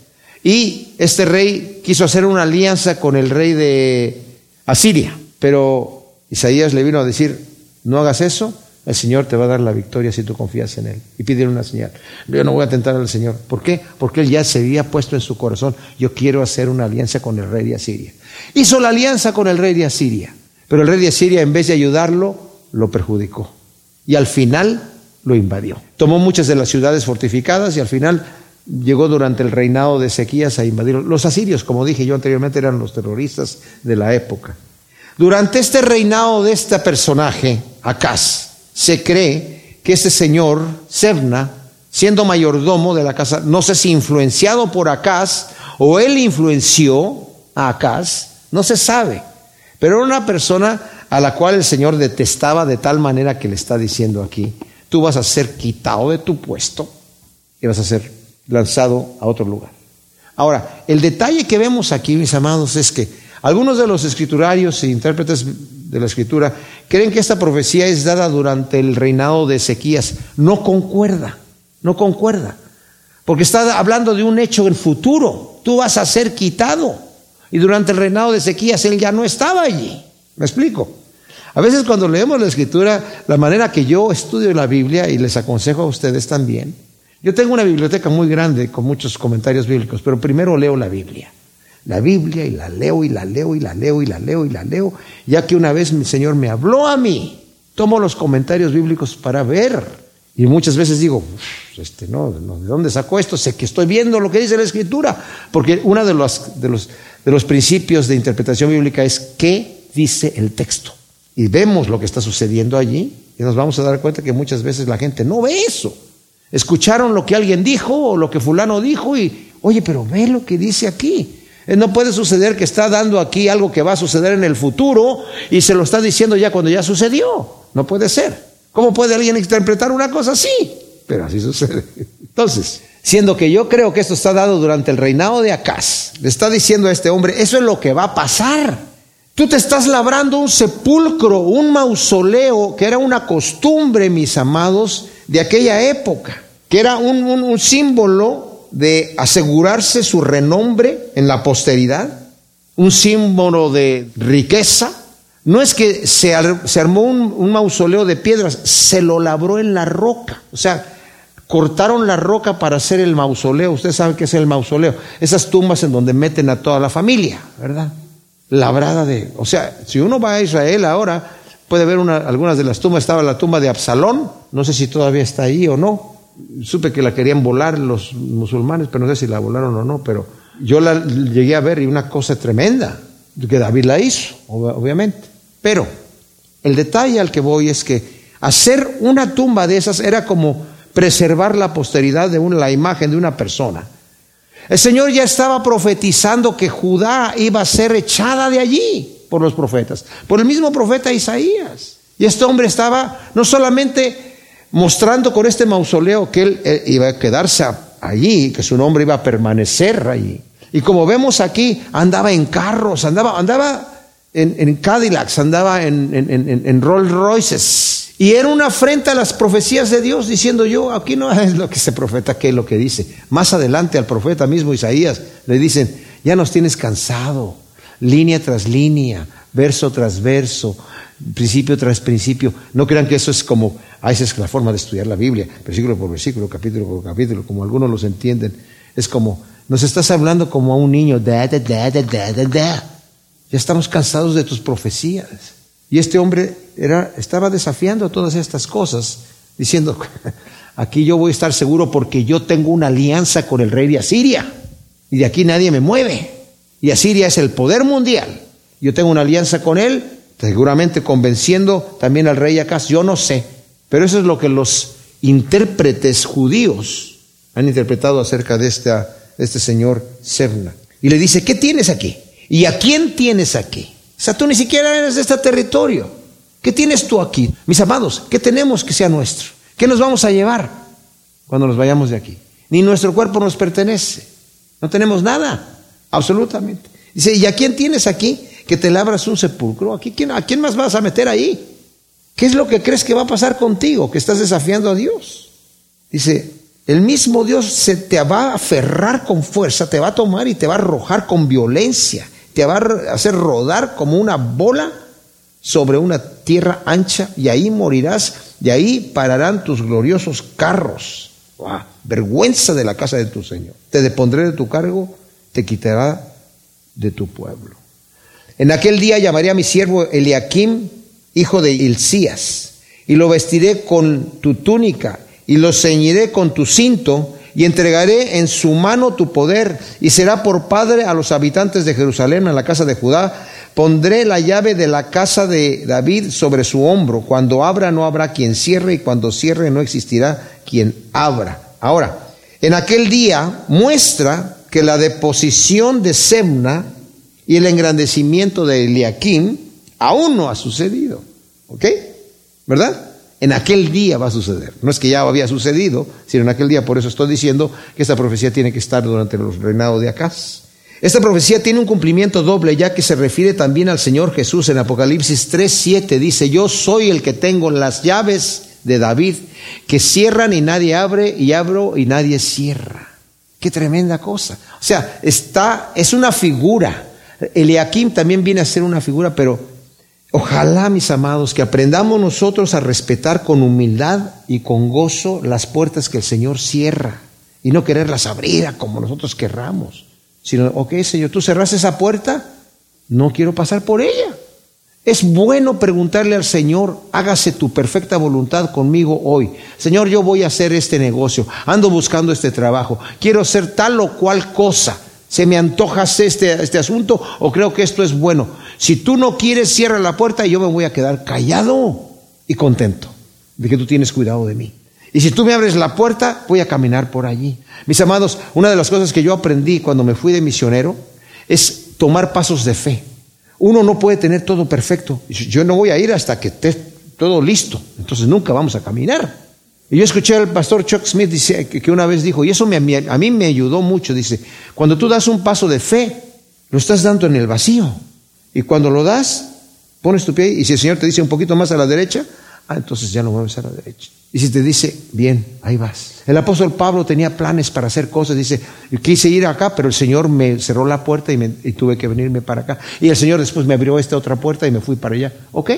Y este rey quiso hacer una alianza con el rey de Asiria, pero Isaías le vino a decir, no hagas eso, el Señor te va a dar la victoria si tú confías en Él. Y pídele una señal. Yo no voy a tentar al Señor. ¿Por qué? Porque Él ya se había puesto en su corazón, yo quiero hacer una alianza con el rey de Asiria. Hizo la alianza con el rey de Asiria. Pero el rey de Asiria, en vez de ayudarlo, lo perjudicó. Y al final lo invadió. Tomó muchas de las ciudades fortificadas y al final llegó durante el reinado de Ezequías a invadir. Los asirios, como dije yo anteriormente, eran los terroristas de la época. Durante este reinado de este personaje, Acaz, se cree que ese señor, Sebna, siendo mayordomo de la casa, no sé si influenciado por Acaz o él influenció a Acaz, no se sabe. Pero era una persona a la cual el Señor detestaba de tal manera que le está diciendo aquí, tú vas a ser quitado de tu puesto y vas a ser lanzado a otro lugar. Ahora, el detalle que vemos aquí, mis amados, es que algunos de los escriturarios e intérpretes de la escritura creen que esta profecía es dada durante el reinado de Ezequías. No concuerda, no concuerda. Porque está hablando de un hecho en futuro. Tú vas a ser quitado. Y durante el reinado de Ezequías él ya no estaba allí. ¿Me explico? A veces cuando leemos la escritura, la manera que yo estudio la Biblia y les aconsejo a ustedes también, yo tengo una biblioteca muy grande con muchos comentarios bíblicos, pero primero leo la Biblia la Biblia y la leo y la leo y la leo y la leo y la leo, ya que una vez mi Señor me habló a mí. Tomo los comentarios bíblicos para ver. Y muchas veces digo, este, no, ¿de dónde sacó esto? Sé que estoy viendo lo que dice la Escritura. Porque uno de los, de los, de los principios de interpretación bíblica es qué dice el texto. Y vemos lo que está sucediendo allí y nos vamos a dar cuenta que muchas veces la gente no ve eso. Escucharon lo que alguien dijo o lo que fulano dijo y, oye, pero ve lo que dice aquí. Eh, no puede suceder que está dando aquí algo que va a suceder en el futuro y se lo está diciendo ya cuando ya sucedió. No puede ser. ¿Cómo puede alguien interpretar una cosa así? Pero así sucede. Entonces, siendo que yo creo que esto está dado durante el reinado de Acaz, le está diciendo a este hombre, eso es lo que va a pasar. Tú te estás labrando un sepulcro, un mausoleo, que era una costumbre, mis amados, de aquella época, que era un, símbolo de asegurarse su renombre en la posteridad, un símbolo de riqueza. No es que se, armó un, mausoleo de piedras, se lo labró en la roca. O sea, cortaron la roca para hacer el mausoleo. Usted sabe qué es el mausoleo. Esas tumbas en donde meten a toda la familia, ¿verdad? Labrada de... O sea, si uno va a Israel ahora, puede ver una, algunas de las tumbas. Estaba la tumba de Absalón, no sé si todavía está ahí o no supe que la querían volar los musulmanes, pero no sé si la volaron o no, pero yo la llegué a ver y una cosa tremenda, que David la hizo, obviamente. Pero el detalle al que voy es que hacer una tumba de esas era como preservar la posteridad de una, la imagen de una persona. El Señor ya estaba profetizando que Judá iba a ser echada de allí por los profetas, por el mismo profeta Isaías. Y este hombre estaba no solamente mostrando con este mausoleo que él eh, iba a quedarse allí, que su nombre iba a permanecer allí. Y como vemos aquí, andaba en carros, andaba, andaba en, Cadillacs, andaba en, Rolls Royces. Y era una afrenta a las profecías de Dios, diciendo yo, aquí no es lo que ese profeta, que es lo que dice. Más adelante al profeta mismo Isaías le dicen, ya nos tienes cansado, línea tras línea, verso tras verso, principio tras principio. No crean que eso es como, ah, esa es la forma de estudiar la Biblia, versículo por versículo, capítulo por capítulo, como algunos los entienden. Es como, nos estás hablando como a un niño, da, da, da, da, da, da. Ya estamos cansados de tus profecías. Y este hombre era, estaba desafiando todas estas cosas, diciendo, aquí yo voy a estar seguro porque yo tengo una alianza con el rey de Asiria. Y de aquí nadie me mueve. Y Asiria es el poder mundial. Yo tengo una alianza con él, seguramente convenciendo también al rey Acaz. Yo no sé. Pero eso es lo que los intérpretes judíos han interpretado acerca de, esta, este señor Serna. Y le dice, ¿qué tienes aquí? ¿Y a quién tienes aquí? O sea, tú ni siquiera eres de este territorio. ¿Qué tienes tú aquí? Mis amados, ¿qué tenemos que sea nuestro? ¿Qué nos vamos a llevar cuando nos vayamos de aquí? Ni nuestro cuerpo nos pertenece. No tenemos nada, absolutamente. Dice, ¿y a quién tienes aquí que te labras un sepulcro? ¿Aquí, quién, ¿A quién más vas a meter ahí? ¿Qué es lo que crees que va a pasar contigo? Que estás desafiando a Dios. Dice, el mismo Dios se te va a aferrar con fuerza, te va a tomar y te va a arrojar con violencia te va a hacer rodar como una bola sobre una tierra ancha y ahí morirás y ahí pararán tus gloriosos carros. Vergüenza de la casa de tu Señor. Te depondré de tu cargo, te quitará de tu pueblo. En aquel día llamaré a mi siervo Eliakim, hijo de Hilcías, y lo vestiré con tu túnica y lo ceñiré con tu cinto y entregaré en su mano tu poder, y será por padre a los habitantes de Jerusalén, en la casa de Judá. Pondré la llave de la casa de David sobre su hombro. Cuando abra no habrá quien cierre, y cuando cierre no existirá quien abra. Ahora, en aquel día muestra que la deposición de Semna y el engrandecimiento de Eliakim aún no ha sucedido. ¿Ok? ¿Verdad? En aquel día va a suceder. No es que ya había sucedido, sino en aquel día. Por eso estoy diciendo que esta profecía tiene que estar durante el reinado de Acaz. Esta profecía tiene un cumplimiento doble, ya que se refiere también al Señor Jesús en Apocalipsis 3:7. Dice: Yo soy el que tengo las llaves de David, que cierran y nadie abre, y abro y nadie cierra. Qué tremenda cosa. O sea, está, es una figura. Eliakim también viene a ser una figura, pero Ojalá, mis amados, que aprendamos nosotros a respetar con humildad y con gozo las puertas que el Señor cierra y no quererlas abrir como nosotros querramos, sino, ok, Señor, tú cerras esa puerta, no quiero pasar por ella. Es bueno preguntarle al Señor, hágase tu perfecta voluntad conmigo hoy. Señor, yo voy a hacer este negocio, ando buscando este trabajo, quiero hacer tal o cual cosa. ¿Se me antoja este, este asunto o creo que esto es bueno? Si tú no quieres, cierra la puerta y yo me voy a quedar callado y contento de que tú tienes cuidado de mí. Y si tú me abres la puerta, voy a caminar por allí. Mis amados, una de las cosas que yo aprendí cuando me fui de misionero es tomar pasos de fe. Uno no puede tener todo perfecto. Yo no voy a ir hasta que esté todo listo. Entonces nunca vamos a caminar. Y yo escuché al pastor Chuck Smith dice, que una vez dijo, y eso me, a mí me ayudó mucho, dice, cuando tú das un paso de fe, lo estás dando en el vacío. Y cuando lo das, pones tu pie y si el Señor te dice un poquito más a la derecha, ah, entonces ya no mueves a la derecha. Y si te dice, bien, ahí vas. El apóstol Pablo tenía planes para hacer cosas. Dice, quise ir acá, pero el Señor me cerró la puerta y, y tuve que venirme para acá. Y el Señor después me abrió esta otra puerta y me fui para allá. ¿Ok?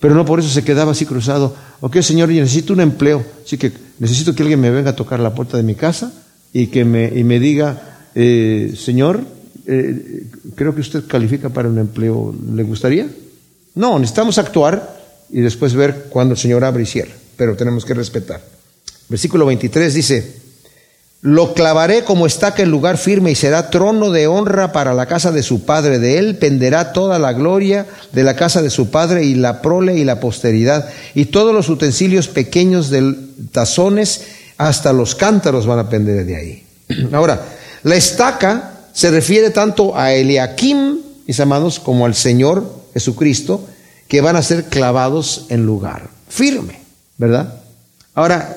Pero no por eso se quedaba así cruzado. Ok, Señor, yo necesito un empleo. Así que necesito que alguien me venga a tocar la puerta de mi casa y que me, y me diga, eh, Señor, eh, creo que usted califica para un empleo. ¿Le gustaría? No, necesitamos actuar y después ver cuándo el Señor abre y cierra. Pero tenemos que respetar. Versículo 23 dice, lo clavaré como estaca en lugar firme y será trono de honra para la casa de su padre. De él penderá toda la gloria de la casa de su padre y la prole y la posteridad. Y todos los utensilios pequeños de tazones hasta los cántaros van a pender de ahí. Ahora, la estaca se refiere tanto a Eliakim, mis amados, como al Señor Jesucristo, que van a ser clavados en lugar firme, ¿verdad? Ahora,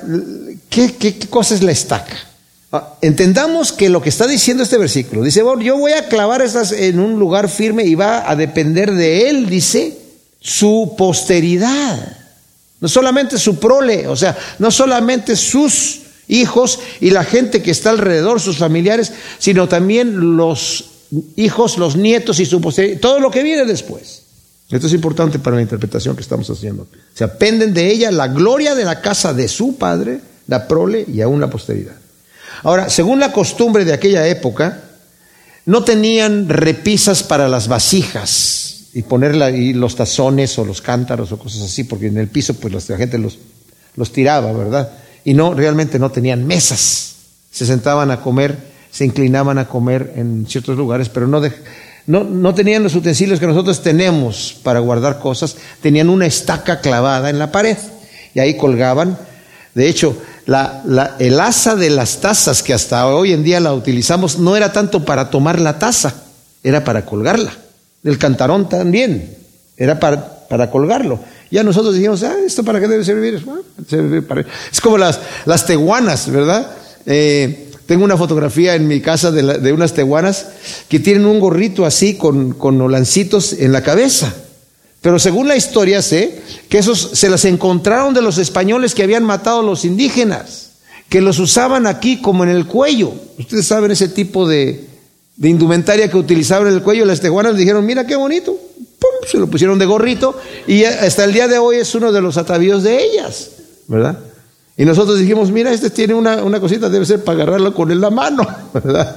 ¿qué, qué cosa es la estaca? Ah, entendamos que lo que está diciendo este versículo, dice, yo voy a clavar estas en un lugar firme y va a depender de él, dice, su posteridad. No solamente su prole, o sea, no solamente sus hijos y la gente que está alrededor, sus familiares, sino también los hijos, los nietos y su posteridad, todo lo que viene después. Esto es importante para la interpretación que estamos haciendo. O sea, penden de ella la gloria de la casa de su padre, la prole y aún la posteridad. Ahora, según la costumbre de aquella época, no tenían repisas para las vasijas y poner ahí los tazones o los cántaros o cosas así, porque en el piso pues la gente los, los tiraba, ¿verdad? Y no, realmente no tenían mesas. Se sentaban a comer, se inclinaban a comer en ciertos lugares, pero no, no, no tenían los utensilios que nosotros tenemos para guardar cosas, tenían una estaca clavada en la pared y ahí colgaban. De hecho, la, el asa de las tazas que hasta hoy en día la utilizamos no era tanto para tomar la taza, era para colgarla. El cantarón también, era para, para colgarlo. Ya nosotros dijimos, ah, ¿esto para qué debe servir? Es como las, las teguanas, ¿verdad? Eh, tengo una fotografía en mi casa de, de, unas teguanas que tienen un gorrito así con, con olancitos en la cabeza. Pero según la historia sé que esos se las encontraron de los españoles que habían matado a los indígenas, que los usaban aquí como en el cuello. Ustedes saben ese tipo de, indumentaria que utilizaban en el cuello. Las tejuanas dijeron, mira qué bonito. Se lo pusieron de gorrito y hasta el día de hoy es uno de los atavíos de ellas, ¿verdad? Y nosotros dijimos, mira, este tiene una, una cosita, debe ser para agarrarlo con la mano, ¿verdad?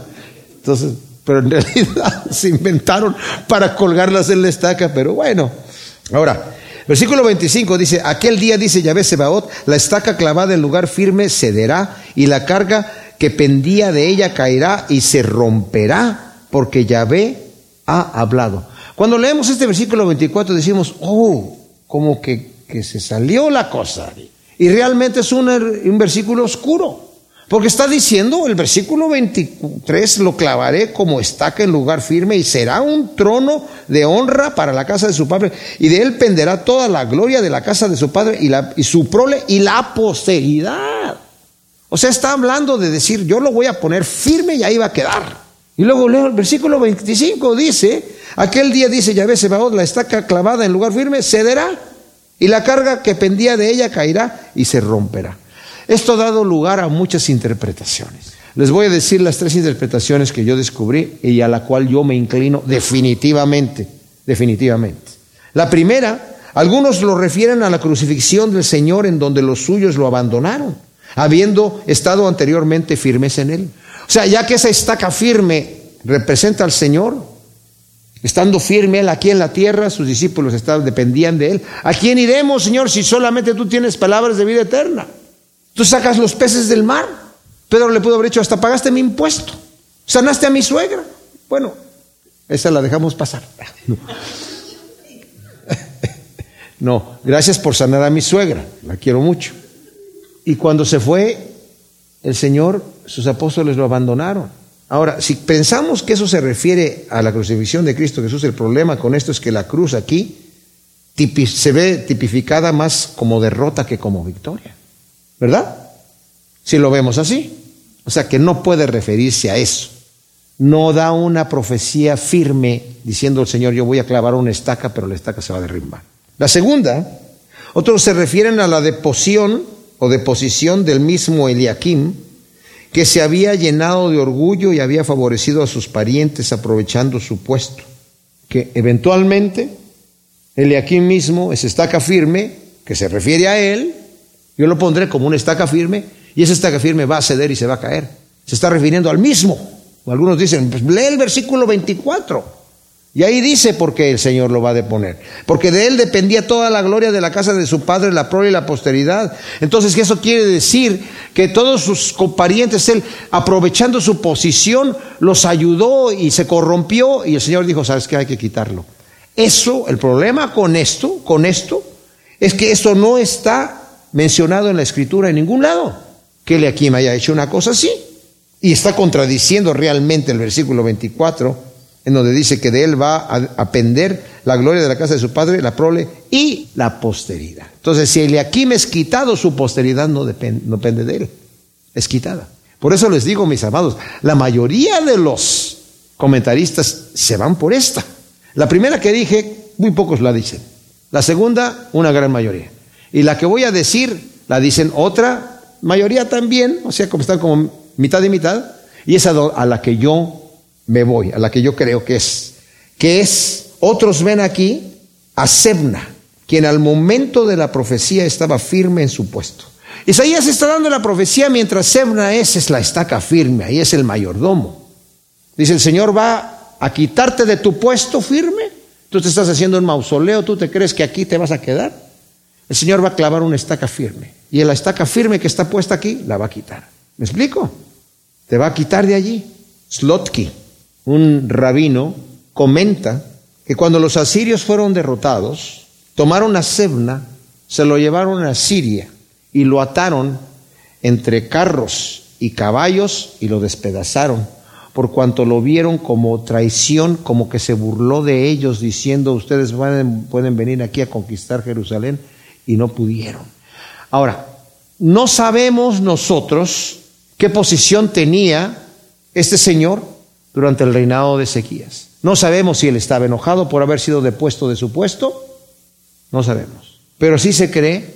Entonces, pero en realidad se inventaron para colgarlas en la estaca, pero bueno. Ahora, versículo 25 dice, aquel día dice Yahvé Sebaot, la estaca clavada en lugar firme cederá y la carga que pendía de ella caerá y se romperá porque Yahvé ha hablado. Cuando leemos este versículo 24 decimos, oh, como que, que se salió la cosa. Y realmente es un, un versículo oscuro. Porque está diciendo el versículo 23, lo clavaré como estaca en lugar firme y será un trono de honra para la casa de su padre y de él penderá toda la gloria de la casa de su padre y, la, y su prole y la posteridad. O sea, está hablando de decir, yo lo voy a poner firme y ahí va a quedar. Y luego leo el versículo 25, dice, aquel día dice Yahvé Sebaot, la estaca clavada en lugar firme cederá y la carga que pendía de ella caerá y se romperá. Esto ha dado lugar a muchas interpretaciones. Les voy a decir las tres interpretaciones que yo descubrí y a la cual yo me inclino definitivamente, definitivamente. La primera, algunos lo refieren a la crucifixión del Señor en donde los suyos lo abandonaron, habiendo estado anteriormente firmes en él. O sea, ya que esa estaca firme representa al Señor, estando firme él aquí en la tierra, sus discípulos estaban, dependían de él. ¿A quién iremos, Señor, si solamente tú tienes palabras de vida eterna? Tú sacas los peces del mar. Pedro le pudo haber dicho, hasta pagaste mi impuesto. Sanaste a mi suegra. Bueno, esa la dejamos pasar. No. gracias por sanar a mi suegra. La quiero mucho. Y cuando se fue el Señor, sus apóstoles lo abandonaron. Ahora, si pensamos que eso se refiere a la crucifixión de Cristo Jesús, el problema con esto es que la cruz aquí se ve tipificada más como derrota que como victoria. ¿Verdad? Si lo vemos así. O sea que no puede referirse a eso. No da una profecía firme diciendo el Señor, yo voy a clavar una estaca, pero la estaca se va a derribar. La segunda, otros se refieren a la deposición o deposición del mismo Eliakim, que se había llenado de orgullo y había favorecido a sus parientes aprovechando su puesto. Que eventualmente Eliakim mismo, esa estaca firme, que se refiere a él, yo lo pondré como una estaca firme y esa estaca firme va a ceder y se va a caer. Se está refiriendo al mismo. Algunos dicen, pues lee el versículo 24. Y ahí dice por qué el Señor lo va a deponer. Porque de él dependía toda la gloria de la casa de su padre, la prole y la posteridad. Entonces, eso quiere decir que todos sus parientes, él, aprovechando su posición, los ayudó y se corrompió. Y el Señor dijo, ¿sabes qué? Hay que quitarlo. Eso, el problema con esto, con esto, es que esto no está mencionado en la escritura en ningún lado que me haya hecho una cosa así. Y está contradiciendo realmente el versículo 24, en donde dice que de él va a, pender la gloria de la casa de su padre, la prole y la posteridad. Entonces, si Eliakim es quitado, su posteridad no depende, no depende de él, es quitada. Por eso les digo, mis amados, la mayoría de los comentaristas se van por esta. La primera que dije, muy pocos la dicen. La segunda, una gran mayoría. Y la que voy a decir, la dicen otra mayoría también, o sea, como están como mitad y mitad, y esa a la que yo me voy, a la que yo creo que es, que es, otros ven aquí a Sebna, quien al momento de la profecía estaba firme en su puesto. Isaías está dando la profecía mientras Sebna es, es la estaca firme, ahí es el mayordomo. Dice, el Señor va a quitarte de tu puesto firme. Tú te estás haciendo un mausoleo, tú te crees que aquí te vas a quedar. El Señor va a clavar una estaca firme. Y la estaca firme que está puesta aquí, la va a quitar. ¿Me explico? Te va a quitar de allí. Slotki, un rabino, comenta que cuando los asirios fueron derrotados, tomaron a Sebna, se lo llevaron a Siria y lo ataron entre carros y caballos y lo despedazaron, por cuanto lo vieron como traición, como que se burló de ellos diciendo, ustedes pueden venir aquí a conquistar Jerusalén y no pudieron. Ahora, no sabemos nosotros qué posición tenía este señor durante el reinado de Ezequías. No sabemos si él estaba enojado por haber sido depuesto de su puesto, no sabemos. Pero sí se cree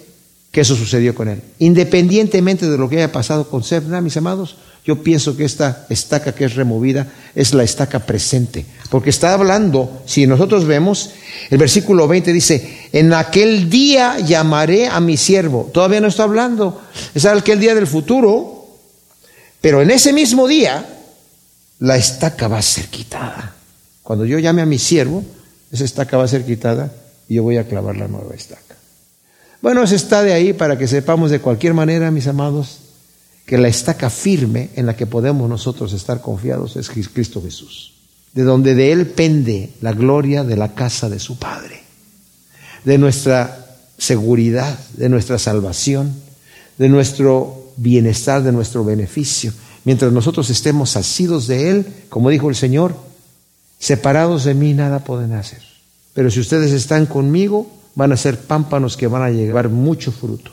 que eso sucedió con él. Independientemente de lo que haya pasado con Sebna, mis amados, yo pienso que esta estaca que es removida es la estaca presente, porque está hablando, si nosotros vemos, el versículo 20 dice, en aquel día llamaré a mi siervo. Todavía no está hablando, es aquel día del futuro, pero en ese mismo día la estaca va a ser quitada. Cuando yo llame a mi siervo, esa estaca va a ser quitada y yo voy a clavar la nueva estaca. Bueno, eso está de ahí para que sepamos de cualquier manera, mis amados, que la estaca firme en la que podemos nosotros estar confiados es Cristo Jesús, de donde de Él pende la gloria de la casa de su Padre, de nuestra seguridad, de nuestra salvación, de nuestro bienestar, de nuestro beneficio. Mientras nosotros estemos asidos de Él, como dijo el Señor, separados de mí nada pueden hacer. Pero si ustedes están conmigo, van a ser pámpanos que van a llevar mucho fruto.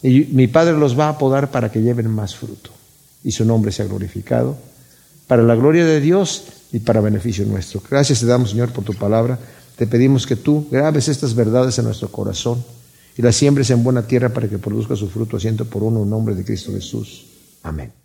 Y mi Padre los va a podar para que lleven más fruto. Y su nombre sea glorificado para la gloria de Dios y para beneficio nuestro. Gracias te damos, Señor, por tu palabra. Te pedimos que tú grabes estas verdades en nuestro corazón y las siembres en buena tierra para que produzca su fruto, asiento por uno en nombre de Cristo Jesús. Amén.